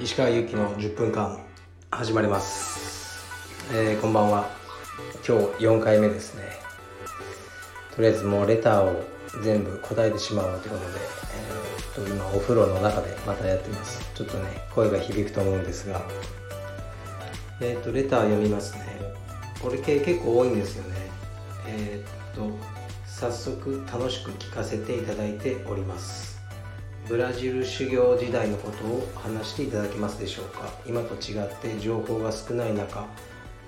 石川祐希の10分間始まります、えー、こんばんは。今日4回目ですね。とりあえずもうレターを全部答えてしまおうということで、えー、と今お風呂の中でまたやってます。ちょっとね声が響くと思うんですが。えっ、ー、とレター読みますね。これ系結構多いんですよね。えっ、と早速楽しく聞かせていただいております。ブラジル修行時代のことを話していただけますでしょうか？今と違って情報が少ない中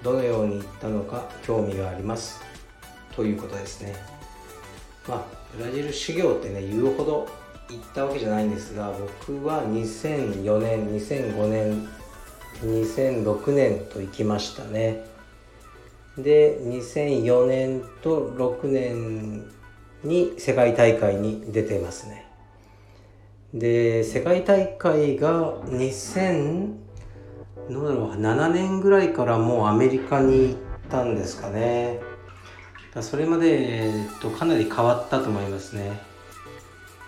どのように行ったのか興味があります。ということですね。まあブラジル修行ってね言うほど行ったわけじゃないんですが僕は2004年2005年2006年と行きましたね。で2004年と6年に世界大会に出てますね。で世界大会が2000どうだろう7年ぐらいからもうアメリカに行ったんですかね。それまで、えっと、かなり変わったと思いますね。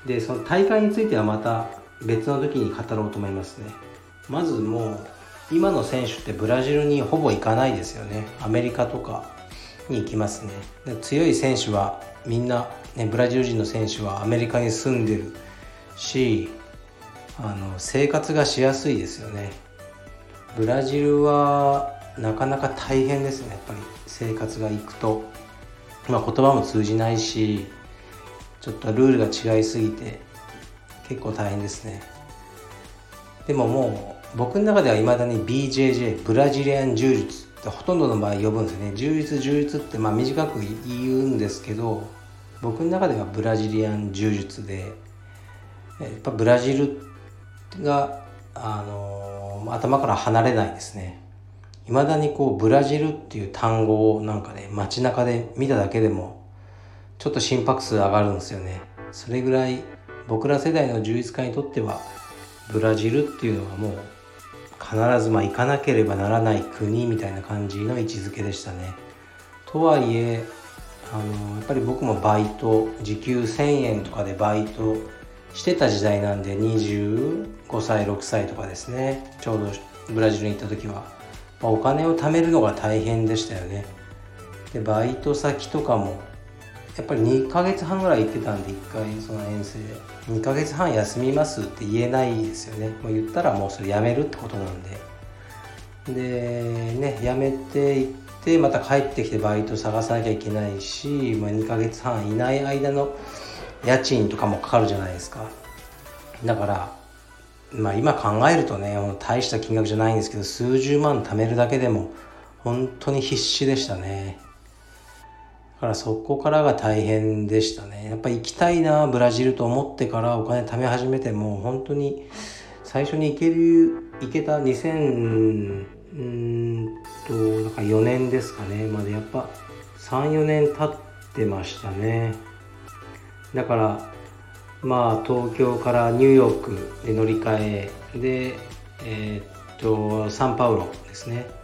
でその大会についてはまた別の時に語ろうと思いますね。まずもう今の選手ってブラジルにほぼ行かないですよね。アメリカとかに行きますね。で強い選手はみんな、ね、ブラジル人の選手はアメリカに住んでるしあの生活がしやすいですよね。ブラジルはなかなか大変ですね。やっぱり生活が行くと、まあ、言葉も通じないしちょっとルールが違いすぎて結構大変ですね。でももう僕の中ではいまだに BJJ ブラジリアン柔術ってほとんどの場合呼ぶんですね。柔術柔術ってまあ短く言うんですけど僕の中ではブラジリアン柔術でやっぱブラジルが、あのー、頭から離れないですね。いまだにこうブラジルっていう単語をなんかね街中で見ただけでもちょっと心拍数上がるんですよね。それぐらい僕ら世代の柔術家にとってはブラジルっていうのはもう必ずまあ行かなければならない国みたいな感じの位置づけでしたね。とはいえあのやっぱり僕もバイト時給1,000円とかでバイトしてた時代なんで25歳6歳とかですねちょうどブラジルに行った時は、ま、お金を貯めるのが大変でしたよね。でバイト先とかもやっぱり2ヶ月半ぐらい行ってたんで1回その遠征2ヶ月半休みますって言えないですよね。もう言ったらもうそれやめるってことなんで。でね辞めていってまた帰ってきてバイト探さなきゃいけないし、まあ、2ヶ月半いない間の家賃とかもかかるじゃないですか。だからまあ今考えるとね大した金額じゃないんですけど数十万貯めるだけでも本当に必死でしたね。からそこからが大変でしたね。やっぱ行きたいな、ブラジルと思ってからお金貯め始めても、本当に最初に行ける、行けた2000、うんと、だから4年ですかね、までやっぱ3、4年経ってましたね。だから、まあ東京からニューヨークで乗り換えで、えー、っと、サンパウロですね。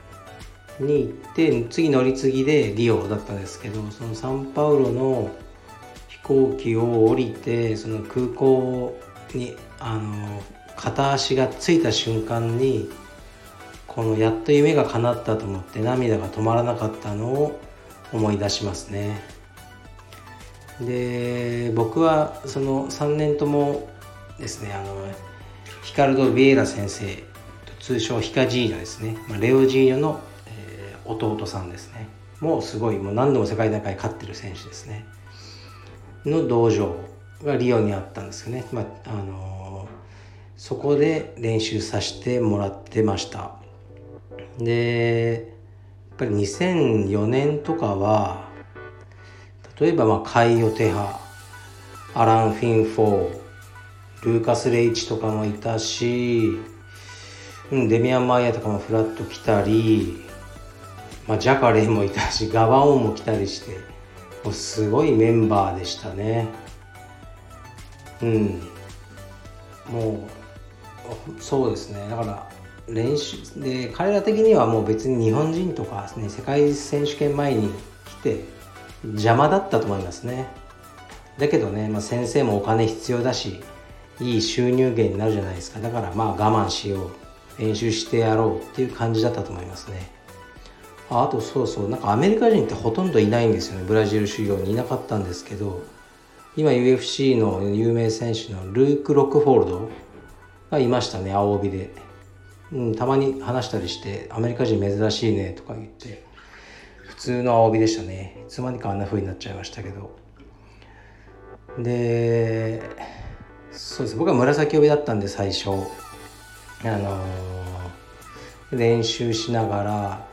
に行って次乗り継ぎでリオだったんですけどそのサンパウロの飛行機を降りてその空港にあの片足がついた瞬間にこのやっと夢が叶ったと思って涙が止まらなかったのを思い出しますね。で僕はその3年ともですねあのヒカルド・ビエラ先生通称ヒカジーニョですね、まあ、レオジーニョの弟さんですね。もうすごいもう何度も世界大会勝ってる選手ですね。の道場がリオにあったんですよね、まああの、そこで練習させてもらってました。でやっぱり2004年とかは例えばまあカイオ・テハアラン・フィン・フォールーカス・レイチとかもいたし、うん、デミアン・マイヤーとかもフラッと来たりまあ、ジャカレーもいたしガバオンも来たりしてもうすごいメンバーでしたね。うん。もうそうですね。だから練習で彼ら的にはもう別に日本人とか、ね、世界選手権前に来て邪魔だったと思いますね。だけどね、まあ、先生もお金必要だしいい収入源になるじゃないですか。だからまあ我慢しよう。練習してやろうっていう感じだったと思いますね。あとそうそうなんかアメリカ人ってほとんどいないんですよね。ブラジル修行にいなかったんですけど今 UFC の有名選手のルーク・ロックフォールドがいましたね青帯で、うん、たまに話したりしてアメリカ人珍しいねとか言って普通の青帯でしたね。いつまにかあんな風になっちゃいましたけど。でそうです。僕は紫帯だったんで最初。あのー、練習しながら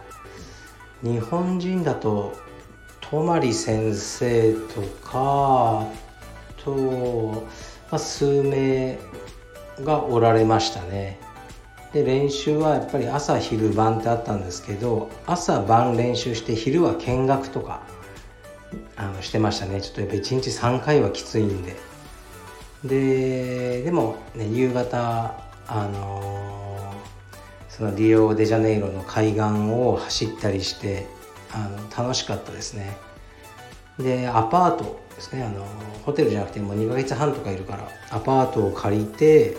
日本人だと泊先生とかと、まあ、数名がおられましたね。で練習はやっぱり朝昼晩ってあったんですけど朝晩練習して昼は見学とかあのしてましたね。ちょっとやっぱ1日3回はきついんで。ででも、ね、夕方あのー、そのリオデジャネイロの海岸を走ったりしてあの楽しかったですね。でアパートですね。あのホテルじゃなくてもう2ヶ月半とかいるからアパートを借りて、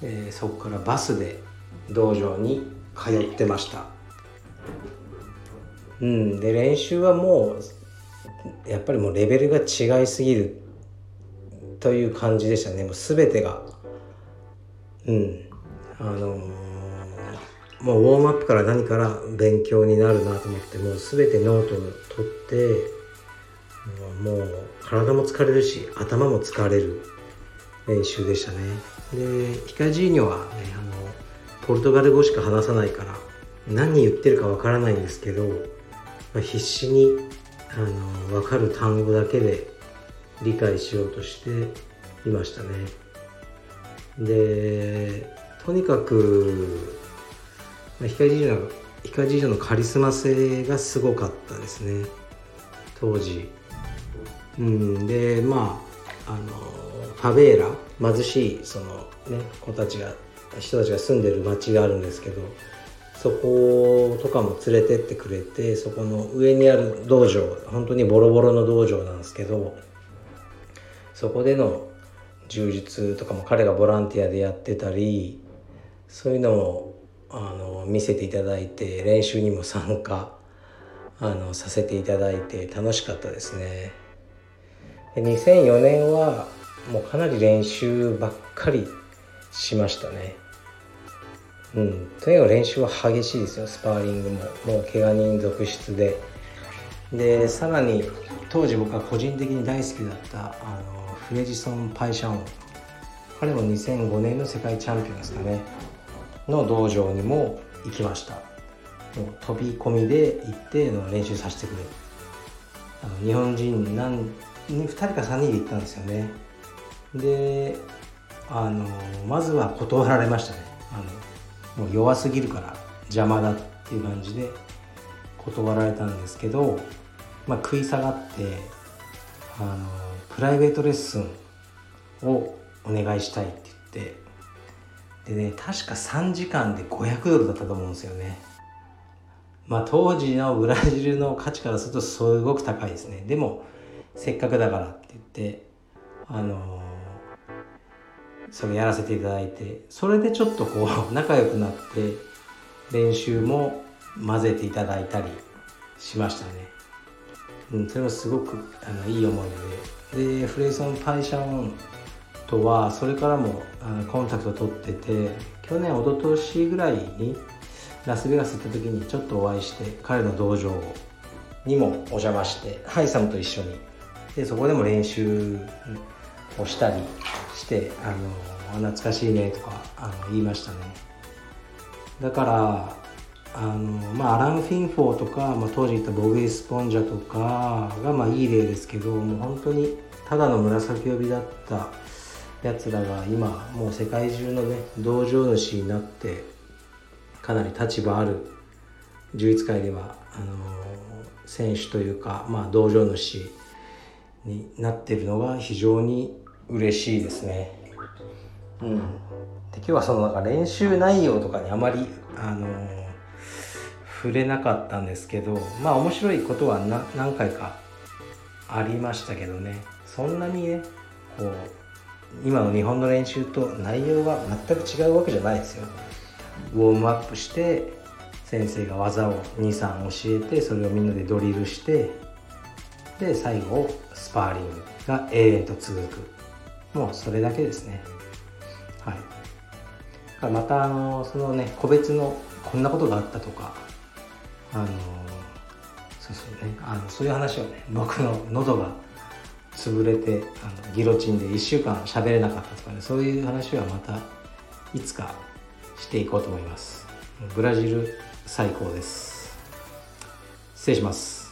えー、そこからバスで道場に通ってました。うん。で練習はもうやっぱりもうレベルが違いすぎるという感じでしたね。もう全てが。うん。あのもうウォームアップから何から勉強になるなと思ってもう全てノートを取ってもう体も疲れるし頭も疲れる練習でしたね。でヒカジーニョはねあのポルトガル語しか話さないから何言ってるかわからないんですけど、必死にあの分かる単語だけで理解しようとしていましたね。でとにかく、まあ、ヒカジーニョヒカジーニョのカリスマ性がすごかったですね。当時。うん、でまああのファベーラ貧しいその、ね、子たちが人たちが住んでる町があるんですけどそことかも連れてってくれてそこの上にある道場本当にボロボロの道場なんですけどそこでの充実とかも彼がボランティアでやってたりそういうのもあの見せていただいて練習にも参加あのさせていただいて楽しかったですね。で。2004年はもうかなり練習ばっかりしましたね。うん。とにかく練習は激しいですよ。スパーリングも。もう怪我人続出で。でさらに当時僕は個人的に大好きだったあのフレジソン・パイシャン。彼も2005年の世界チャンピオンですかね。の道場にも行きました。もう飛び込みで行っての練習させてくれ。あの日本人何2人か3人で行ったんですよね。であのまずは断られましたね。あのもう弱すぎるから邪魔だっていう感じで断られたんですけど、まあ、食い下がってあのプライベートレッスンをお願いしたいって言ってでね確か3時間で500ドルだったと思うんですよね。まあ当時のブラジルの価値からするとすごく高いですね。でもせっかくだからって言ってあのそれやらせていただいてそれでちょっとこう 仲良くなって練習も混ぜていただいたりしましたね。うん、それはすごくあのいい思い出で。でフレイソン・パイシャンとはそれからもコンタクト取ってて去年一昨年ぐらいにラスベガス行った時にちょっとお会いして彼の道場にもお邪魔してハイサムと一緒に。でそこでも練習をしたりしてあの懐かしいねとかあの言いましたね。だからあの、まあ、アラン・フィンフォーとか、まあ、当時言ったボグイ・スポンジャとかが、まあ、いい例ですけどもう本当にただの紫帯だったやつらが今もう世界中のね道場主になってかなり立場ある充実界ではあの選手というか、まあ、道場主になってるのが非常に嬉しいですね。うん、で今日はそのなんか練習内容とかにあまり、あの、触れなかったんですけどまあ面白いことは何回かありましたけどねそんなにねこう今の日本の練習と内容が全く違うわけじゃないですよ。ウォームアップして先生が技を23教えてそれをみんなでドリルしてで最後スパーリングが永遠と続く。もうそれだけですね。はい。またあのそのね個別のこんなことがあったとかあのそうそうね。あのそういう話をね僕の喉が潰れてあのギロチンで1週間喋れなかったとかねそういう話はまたいつかしていこうと思いますブラジル最高です失礼します